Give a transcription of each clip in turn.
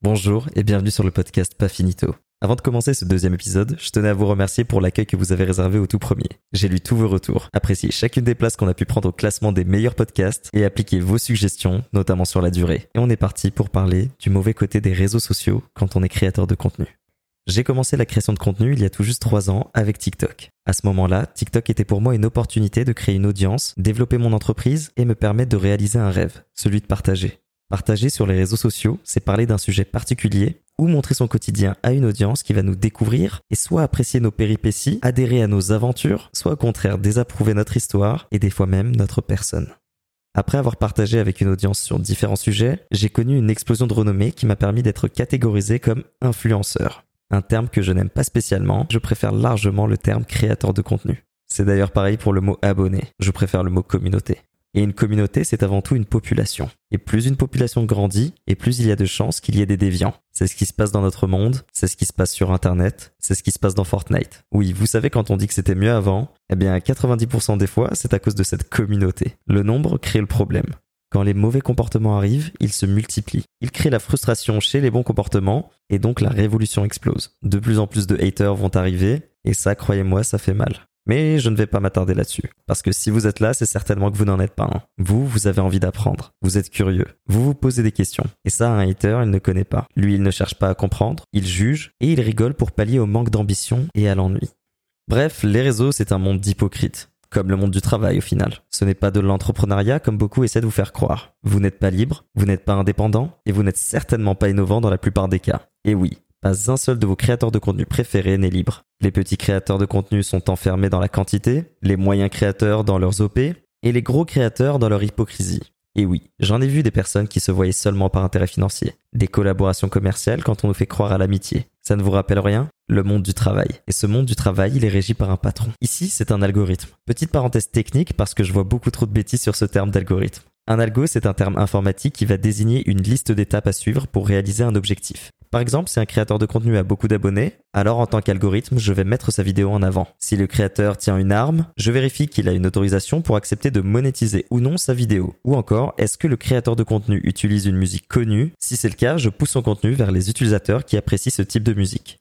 Bonjour et bienvenue sur le podcast Pas Finito. Avant de commencer ce deuxième épisode, je tenais à vous remercier pour l'accueil que vous avez réservé au tout premier. J'ai lu tous vos retours, apprécié chacune des places qu'on a pu prendre au classement des meilleurs podcasts et appliqué vos suggestions, notamment sur la durée. Et on est parti pour parler du mauvais côté des réseaux sociaux quand on est créateur de contenu. J'ai commencé la création de contenu il y a tout juste trois ans avec TikTok. À ce moment-là, TikTok était pour moi une opportunité de créer une audience, développer mon entreprise et me permettre de réaliser un rêve, celui de partager. Partager sur les réseaux sociaux, c'est parler d'un sujet particulier ou montrer son quotidien à une audience qui va nous découvrir et soit apprécier nos péripéties, adhérer à nos aventures, soit au contraire désapprouver notre histoire et des fois même notre personne. Après avoir partagé avec une audience sur différents sujets, j'ai connu une explosion de renommée qui m'a permis d'être catégorisé comme influenceur. Un terme que je n'aime pas spécialement, je préfère largement le terme créateur de contenu. C'est d'ailleurs pareil pour le mot abonné, je préfère le mot communauté. Et une communauté, c'est avant tout une population. Et plus une population grandit, et plus il y a de chances qu'il y ait des déviants. C'est ce qui se passe dans notre monde, c'est ce qui se passe sur Internet, c'est ce qui se passe dans Fortnite. Oui, vous savez quand on dit que c'était mieux avant, eh bien 90% des fois, c'est à cause de cette communauté. Le nombre crée le problème. Quand les mauvais comportements arrivent, ils se multiplient. Ils créent la frustration chez les bons comportements, et donc la révolution explose. De plus en plus de haters vont arriver, et ça, croyez-moi, ça fait mal. Mais je ne vais pas m'attarder là-dessus. Parce que si vous êtes là, c'est certainement que vous n'en êtes pas un. Vous, vous avez envie d'apprendre. Vous êtes curieux. Vous vous posez des questions. Et ça, un hater, il ne connaît pas. Lui, il ne cherche pas à comprendre. Il juge. Et il rigole pour pallier au manque d'ambition et à l'ennui. Bref, les réseaux, c'est un monde d'hypocrites. Comme le monde du travail au final. Ce n'est pas de l'entrepreneuriat comme beaucoup essaient de vous faire croire. Vous n'êtes pas libre, vous n'êtes pas indépendant, et vous n'êtes certainement pas innovant dans la plupart des cas. Et oui, pas un seul de vos créateurs de contenu préférés n'est libre. Les petits créateurs de contenu sont enfermés dans la quantité, les moyens créateurs dans leurs OP, et les gros créateurs dans leur hypocrisie. Et oui, j'en ai vu des personnes qui se voyaient seulement par intérêt financier, des collaborations commerciales quand on nous fait croire à l'amitié. Ça ne vous rappelle rien? Le monde du travail. Et ce monde du travail, il est régi par un patron. Ici, c'est un algorithme. Petite parenthèse technique parce que je vois beaucoup trop de bêtises sur ce terme d'algorithme. Un algo, c'est un terme informatique qui va désigner une liste d'étapes à suivre pour réaliser un objectif. Par exemple, si un créateur de contenu a beaucoup d'abonnés, alors en tant qu'algorithme, je vais mettre sa vidéo en avant. Si le créateur tient une arme, je vérifie qu'il a une autorisation pour accepter de monétiser ou non sa vidéo. Ou encore, est-ce que le créateur de contenu utilise une musique connue? Si c'est le cas, je pousse son contenu vers les utilisateurs qui apprécient ce type de musique.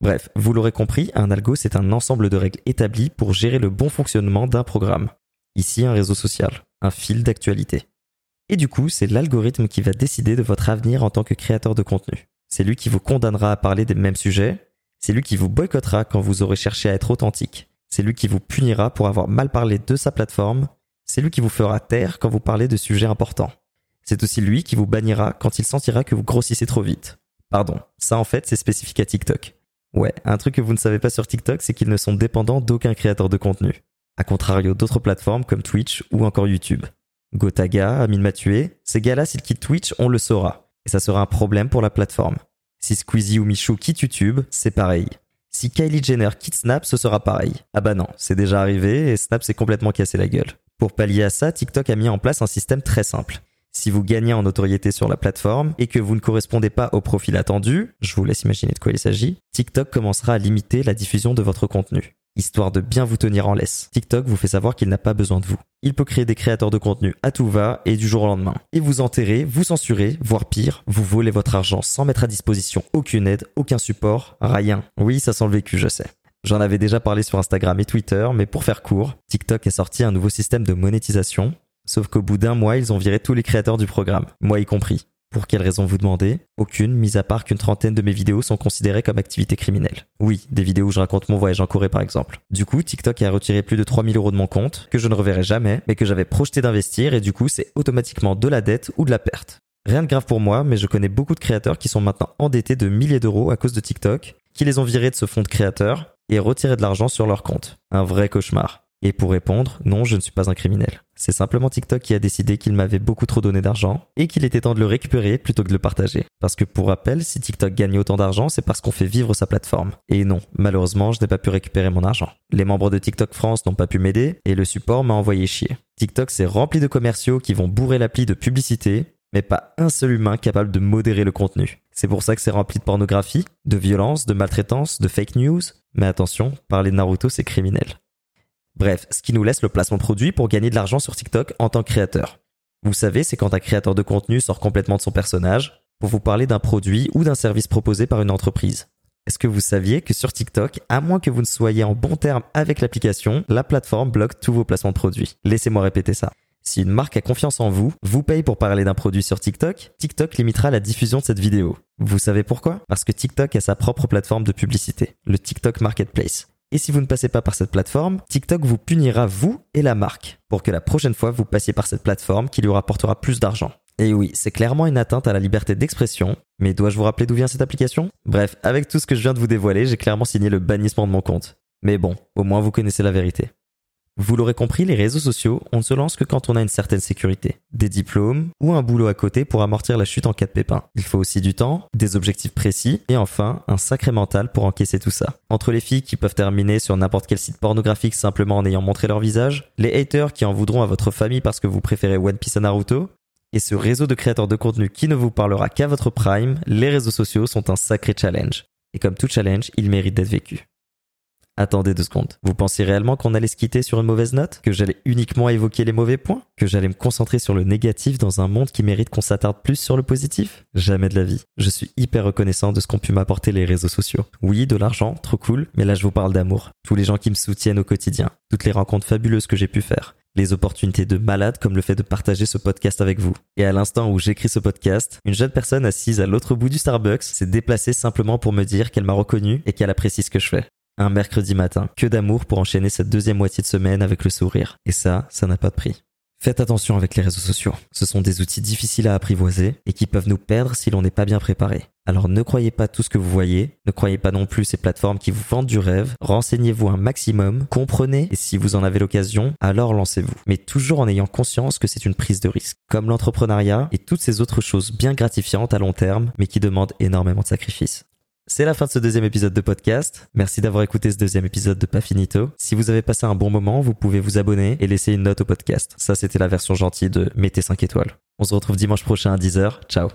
Bref, vous l'aurez compris, un algo c'est un ensemble de règles établies pour gérer le bon fonctionnement d'un programme. Ici un réseau social, un fil d'actualité. Et du coup, c'est l'algorithme qui va décider de votre avenir en tant que créateur de contenu. C'est lui qui vous condamnera à parler des mêmes sujets. C'est lui qui vous boycottera quand vous aurez cherché à être authentique. C'est lui qui vous punira pour avoir mal parlé de sa plateforme. C'est lui qui vous fera taire quand vous parlez de sujets importants. C'est aussi lui qui vous bannira quand il sentira que vous grossissez trop vite. Pardon, ça en fait c'est spécifique à TikTok. Ouais, un truc que vous ne savez pas sur TikTok, c'est qu'ils ne sont dépendants d'aucun créateur de contenu. A contrario d'autres plateformes comme Twitch ou encore YouTube. Gotaga, Amine Mathieu, ces gars-là s'ils quittent Twitch, on le saura et ça sera un problème pour la plateforme. Si Squeezie ou Michou quittent YouTube, c'est pareil. Si Kylie Jenner quitte Snap, ce sera pareil. Ah bah non, c'est déjà arrivé et Snap s'est complètement cassé la gueule. Pour pallier à ça, TikTok a mis en place un système très simple. Si vous gagnez en notoriété sur la plateforme et que vous ne correspondez pas au profil attendu, je vous laisse imaginer de quoi il s'agit, TikTok commencera à limiter la diffusion de votre contenu histoire de bien vous tenir en laisse. TikTok vous fait savoir qu'il n'a pas besoin de vous. Il peut créer des créateurs de contenu à tout va et du jour au lendemain. Et vous enterrer, vous censurer, voire pire, vous voler votre argent sans mettre à disposition aucune aide, aucun support, rien. Oui, ça sent le vécu, je sais. J'en avais déjà parlé sur Instagram et Twitter, mais pour faire court, TikTok a sorti un nouveau système de monétisation, sauf qu'au bout d'un mois, ils ont viré tous les créateurs du programme, moi y compris. Pour quelle raison vous demandez? Aucune, mis à part qu'une trentaine de mes vidéos sont considérées comme activité criminelle. Oui, des vidéos où je raconte mon voyage en Corée par exemple. Du coup, TikTok a retiré plus de 3000 euros de mon compte, que je ne reverrai jamais, mais que j'avais projeté d'investir et du coup c'est automatiquement de la dette ou de la perte. Rien de grave pour moi, mais je connais beaucoup de créateurs qui sont maintenant endettés de milliers d'euros à cause de TikTok, qui les ont virés de ce fonds de créateurs et retiré de l'argent sur leur compte. Un vrai cauchemar. Et pour répondre, non, je ne suis pas un criminel. C'est simplement TikTok qui a décidé qu'il m'avait beaucoup trop donné d'argent et qu'il était temps de le récupérer plutôt que de le partager. Parce que pour rappel, si TikTok gagne autant d'argent, c'est parce qu'on fait vivre sa plateforme. Et non, malheureusement, je n'ai pas pu récupérer mon argent. Les membres de TikTok France n'ont pas pu m'aider et le support m'a envoyé chier. TikTok c'est rempli de commerciaux qui vont bourrer l'appli de publicité, mais pas un seul humain capable de modérer le contenu. C'est pour ça que c'est rempli de pornographie, de violence, de maltraitance, de fake news. Mais attention, parler de Naruto c'est criminel. Bref, ce qui nous laisse le placement produit pour gagner de l'argent sur TikTok en tant que créateur. Vous savez, c'est quand un créateur de contenu sort complètement de son personnage, pour vous parler d'un produit ou d'un service proposé par une entreprise. Est-ce que vous saviez que sur TikTok, à moins que vous ne soyez en bon terme avec l'application, la plateforme bloque tous vos placements de produits? Laissez-moi répéter ça. Si une marque a confiance en vous, vous paye pour parler d'un produit sur TikTok, TikTok limitera la diffusion de cette vidéo. Vous savez pourquoi? Parce que TikTok a sa propre plateforme de publicité, le TikTok Marketplace. Et si vous ne passez pas par cette plateforme, TikTok vous punira vous et la marque pour que la prochaine fois vous passiez par cette plateforme qui lui rapportera plus d'argent. Et oui, c'est clairement une atteinte à la liberté d'expression, mais dois-je vous rappeler d'où vient cette application? Bref, avec tout ce que je viens de vous dévoiler, j'ai clairement signé le bannissement de mon compte. Mais bon, au moins vous connaissez la vérité. Vous l'aurez compris, les réseaux sociaux, on ne se lance que quand on a une certaine sécurité, des diplômes ou un boulot à côté pour amortir la chute en cas de pépin. Il faut aussi du temps, des objectifs précis et enfin un sacré mental pour encaisser tout ça. Entre les filles qui peuvent terminer sur n'importe quel site pornographique simplement en ayant montré leur visage, les haters qui en voudront à votre famille parce que vous préférez One Piece à Naruto, et ce réseau de créateurs de contenu qui ne vous parlera qu'à votre prime, les réseaux sociaux sont un sacré challenge. Et comme tout challenge, il mérite d'être vécu. Attendez deux secondes. Vous pensez réellement qu'on allait se quitter sur une mauvaise note? Que j'allais uniquement évoquer les mauvais points? Que j'allais me concentrer sur le négatif dans un monde qui mérite qu'on s'attarde plus sur le positif? Jamais de la vie. Je suis hyper reconnaissant de ce qu'ont pu m'apporter les réseaux sociaux. Oui, de l'argent, trop cool, mais là je vous parle d'amour. Tous les gens qui me soutiennent au quotidien. Toutes les rencontres fabuleuses que j'ai pu faire les opportunités de malade comme le fait de partager ce podcast avec vous. Et à l'instant où j'écris ce podcast, une jeune personne assise à l'autre bout du Starbucks s'est déplacée simplement pour me dire qu'elle m'a reconnu et qu'elle apprécie ce que je fais. Un mercredi matin, que d'amour pour enchaîner cette deuxième moitié de semaine avec le sourire. Et ça, ça n'a pas de prix. Faites attention avec les réseaux sociaux. Ce sont des outils difficiles à apprivoiser et qui peuvent nous perdre si l'on n'est pas bien préparé. Alors ne croyez pas tout ce que vous voyez, ne croyez pas non plus ces plateformes qui vous vendent du rêve, renseignez-vous un maximum, comprenez et si vous en avez l'occasion, alors lancez-vous. Mais toujours en ayant conscience que c'est une prise de risque, comme l'entrepreneuriat et toutes ces autres choses bien gratifiantes à long terme mais qui demandent énormément de sacrifices. C'est la fin de ce deuxième épisode de podcast. Merci d'avoir écouté ce deuxième épisode de Pas Finito. Si vous avez passé un bon moment, vous pouvez vous abonner et laisser une note au podcast. Ça, c'était la version gentille de mettez 5 étoiles. On se retrouve dimanche prochain à 10h. Ciao